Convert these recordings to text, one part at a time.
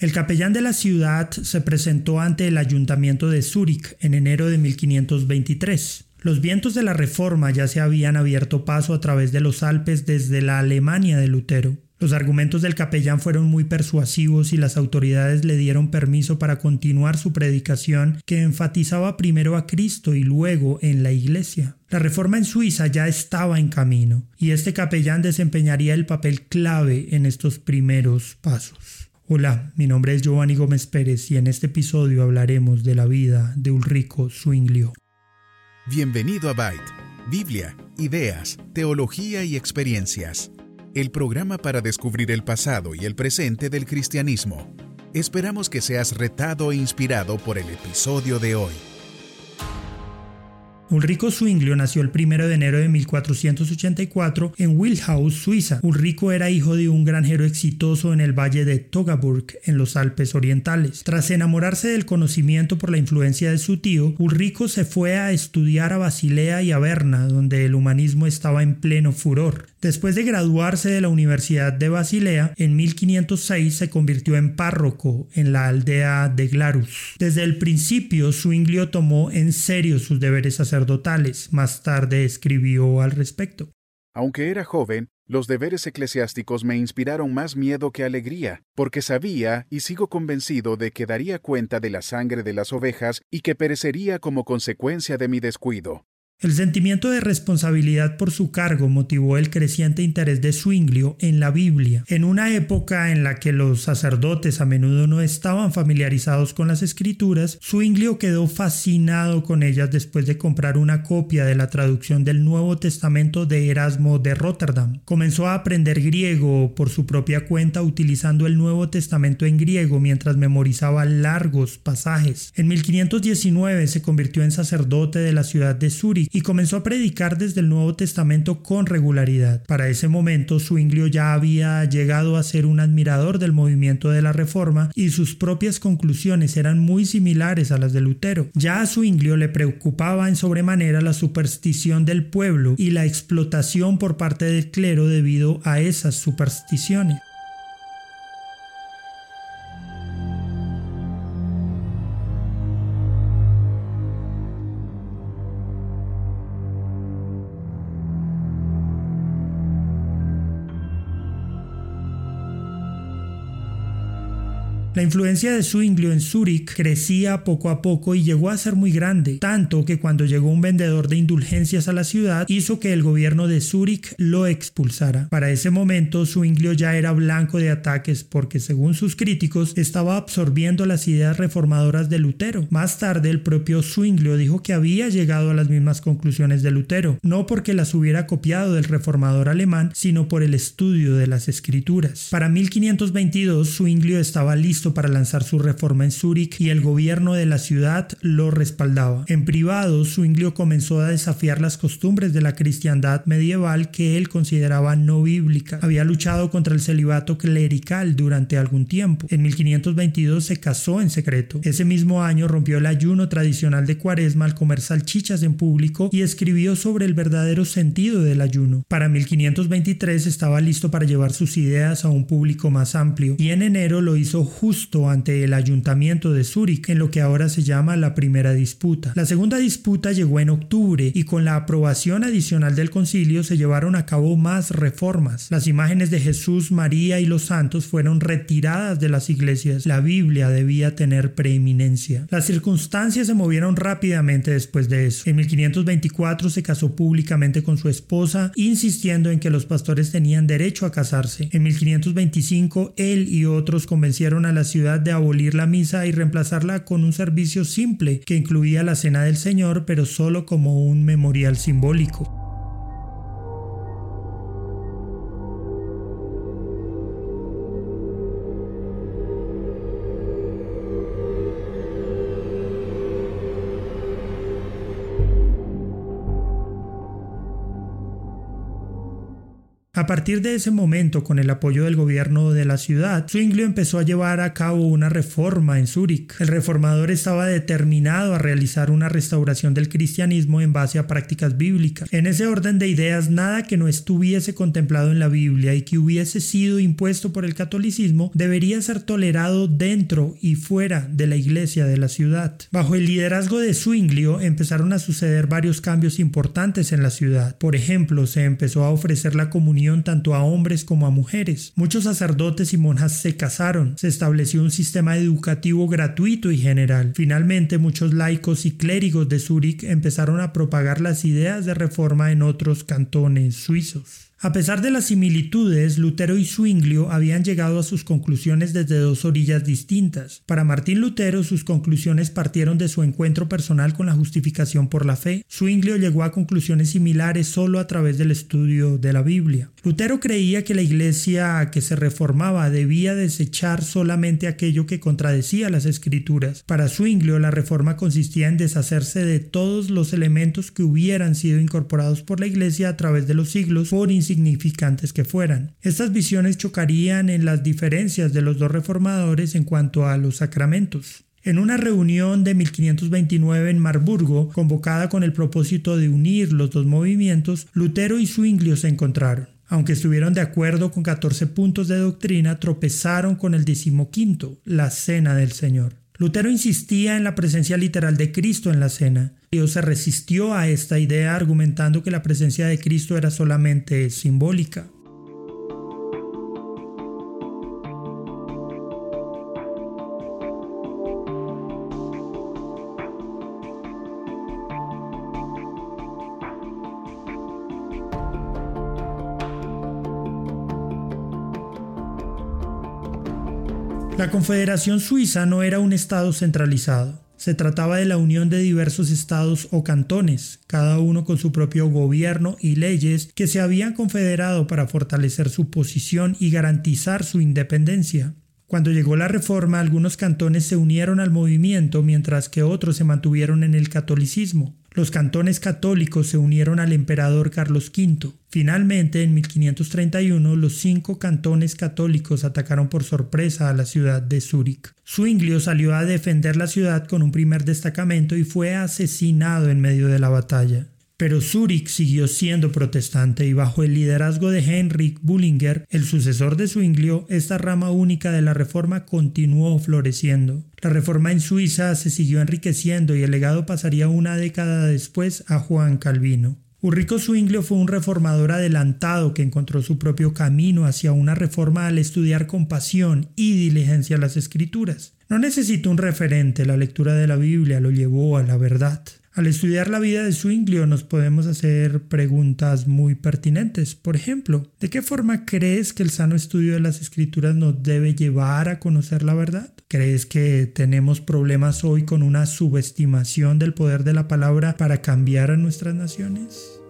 El capellán de la ciudad se presentó ante el ayuntamiento de Zúrich en enero de 1523. Los vientos de la Reforma ya se habían abierto paso a través de los Alpes desde la Alemania de Lutero. Los argumentos del capellán fueron muy persuasivos y las autoridades le dieron permiso para continuar su predicación que enfatizaba primero a Cristo y luego en la Iglesia. La reforma en Suiza ya estaba en camino y este capellán desempeñaría el papel clave en estos primeros pasos. Hola, mi nombre es Giovanni Gómez Pérez y en este episodio hablaremos de la vida de Ulrico Zwinglio. Bienvenido a Byte, Biblia, ideas, teología y experiencias el programa para descubrir el pasado y el presente del cristianismo. Esperamos que seas retado e inspirado por el episodio de hoy. Ulrico Zwinglio nació el 1 de enero de 1484 en Wilhaus, Suiza. Ulrico era hijo de un granjero exitoso en el valle de Togaburg, en los Alpes Orientales. Tras enamorarse del conocimiento por la influencia de su tío, Ulrico se fue a estudiar a Basilea y a Berna, donde el humanismo estaba en pleno furor. Después de graduarse de la Universidad de Basilea, en 1506 se convirtió en párroco en la aldea de Glarus. Desde el principio, Zwinglio tomó en serio sus deberes sacerdotales. Más tarde escribió al respecto. Aunque era joven, los deberes eclesiásticos me inspiraron más miedo que alegría, porque sabía y sigo convencido de que daría cuenta de la sangre de las ovejas y que perecería como consecuencia de mi descuido. El sentimiento de responsabilidad por su cargo motivó el creciente interés de Zwinglio en la Biblia. En una época en la que los sacerdotes a menudo no estaban familiarizados con las escrituras, Zwinglio quedó fascinado con ellas después de comprar una copia de la traducción del Nuevo Testamento de Erasmo de Rotterdam. Comenzó a aprender griego por su propia cuenta utilizando el Nuevo Testamento en griego mientras memorizaba largos pasajes. En 1519 se convirtió en sacerdote de la ciudad de Zúrich y comenzó a predicar desde el Nuevo Testamento con regularidad. Para ese momento, Zwinglio ya había llegado a ser un admirador del movimiento de la Reforma y sus propias conclusiones eran muy similares a las de Lutero. Ya a Zwinglio le preocupaba en sobremanera la superstición del pueblo y la explotación por parte del clero debido a esas supersticiones. La influencia de Zwinglio en Zúrich crecía poco a poco y llegó a ser muy grande, tanto que cuando llegó un vendedor de indulgencias a la ciudad hizo que el gobierno de Zúrich lo expulsara. Para ese momento Zwinglio ya era blanco de ataques porque según sus críticos estaba absorbiendo las ideas reformadoras de Lutero. Más tarde el propio Zwinglio dijo que había llegado a las mismas conclusiones de Lutero, no porque las hubiera copiado del reformador alemán, sino por el estudio de las escrituras. Para 1522 Zwinglio estaba listo para lanzar su reforma en Zúrich y el gobierno de la ciudad lo respaldaba. En privado, Zwinglio comenzó a desafiar las costumbres de la cristiandad medieval que él consideraba no bíblica. Había luchado contra el celibato clerical durante algún tiempo. En 1522 se casó en secreto. Ese mismo año rompió el ayuno tradicional de Cuaresma al comer salchichas en público y escribió sobre el verdadero sentido del ayuno. Para 1523 estaba listo para llevar sus ideas a un público más amplio y en enero lo hizo justo justo ante el ayuntamiento de Zúrich en lo que ahora se llama la primera disputa. La segunda disputa llegó en octubre y con la aprobación adicional del concilio se llevaron a cabo más reformas. Las imágenes de Jesús, María y los santos fueron retiradas de las iglesias. La Biblia debía tener preeminencia. Las circunstancias se movieron rápidamente después de eso. En 1524 se casó públicamente con su esposa, insistiendo en que los pastores tenían derecho a casarse. En 1525 él y otros convencieron a la ciudad de abolir la misa y reemplazarla con un servicio simple que incluía la cena del Señor, pero solo como un memorial simbólico. Partir de ese momento, con el apoyo del gobierno de la ciudad, Zwinglio empezó a llevar a cabo una reforma en Zúrich. El reformador estaba determinado a realizar una restauración del cristianismo en base a prácticas bíblicas. En ese orden de ideas, nada que no estuviese contemplado en la Biblia y que hubiese sido impuesto por el catolicismo debería ser tolerado dentro y fuera de la iglesia de la ciudad. Bajo el liderazgo de Zwinglio empezaron a suceder varios cambios importantes en la ciudad. Por ejemplo, se empezó a ofrecer la comunión tanto a hombres como a mujeres. Muchos sacerdotes y monjas se casaron. Se estableció un sistema educativo gratuito y general. Finalmente, muchos laicos y clérigos de Zúrich empezaron a propagar las ideas de reforma en otros cantones suizos. A pesar de las similitudes, Lutero y Zwinglio habían llegado a sus conclusiones desde dos orillas distintas. Para Martín Lutero, sus conclusiones partieron de su encuentro personal con la justificación por la fe. Zwinglio llegó a conclusiones similares solo a través del estudio de la Biblia. Lutero creía que la iglesia que se reformaba debía desechar solamente aquello que contradecía las escrituras. Para Zwinglio, la reforma consistía en deshacerse de todos los elementos que hubieran sido incorporados por la iglesia a través de los siglos por significantes que fueran. Estas visiones chocarían en las diferencias de los dos reformadores en cuanto a los sacramentos. En una reunión de 1529 en Marburgo, convocada con el propósito de unir los dos movimientos, Lutero y Zwinglio se encontraron. Aunque estuvieron de acuerdo con 14 puntos de doctrina, tropezaron con el decimoquinto, la cena del Señor. Lutero insistía en la presencia literal de Cristo en la cena. Dios se resistió a esta idea argumentando que la presencia de Cristo era solamente simbólica. La Confederación Suiza no era un Estado centralizado. Se trataba de la unión de diversos estados o cantones, cada uno con su propio gobierno y leyes que se habían confederado para fortalecer su posición y garantizar su independencia. Cuando llegó la reforma, algunos cantones se unieron al movimiento mientras que otros se mantuvieron en el catolicismo. Los cantones católicos se unieron al emperador Carlos V. Finalmente, en 1531, los cinco cantones católicos atacaron por sorpresa a la ciudad de Zúrich. Zwinglio salió a defender la ciudad con un primer destacamento y fue asesinado en medio de la batalla. Pero Zúrich siguió siendo protestante y bajo el liderazgo de Heinrich Bullinger, el sucesor de Zwinglio, esta rama única de la reforma continuó floreciendo. La reforma en Suiza se siguió enriqueciendo y el legado pasaría una década después a Juan Calvino. Ulrico Zwinglio fue un reformador adelantado que encontró su propio camino hacia una reforma al estudiar con pasión y diligencia las escrituras. No necesitó un referente, la lectura de la Biblia lo llevó a la verdad. Al estudiar la vida de Zwinglio nos podemos hacer preguntas muy pertinentes. Por ejemplo, ¿de qué forma crees que el sano estudio de las escrituras nos debe llevar a conocer la verdad? ¿Crees que tenemos problemas hoy con una subestimación del poder de la palabra para cambiar a nuestras naciones?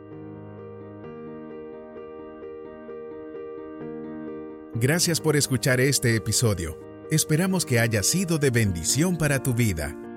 Gracias por escuchar este episodio. Esperamos que haya sido de bendición para tu vida.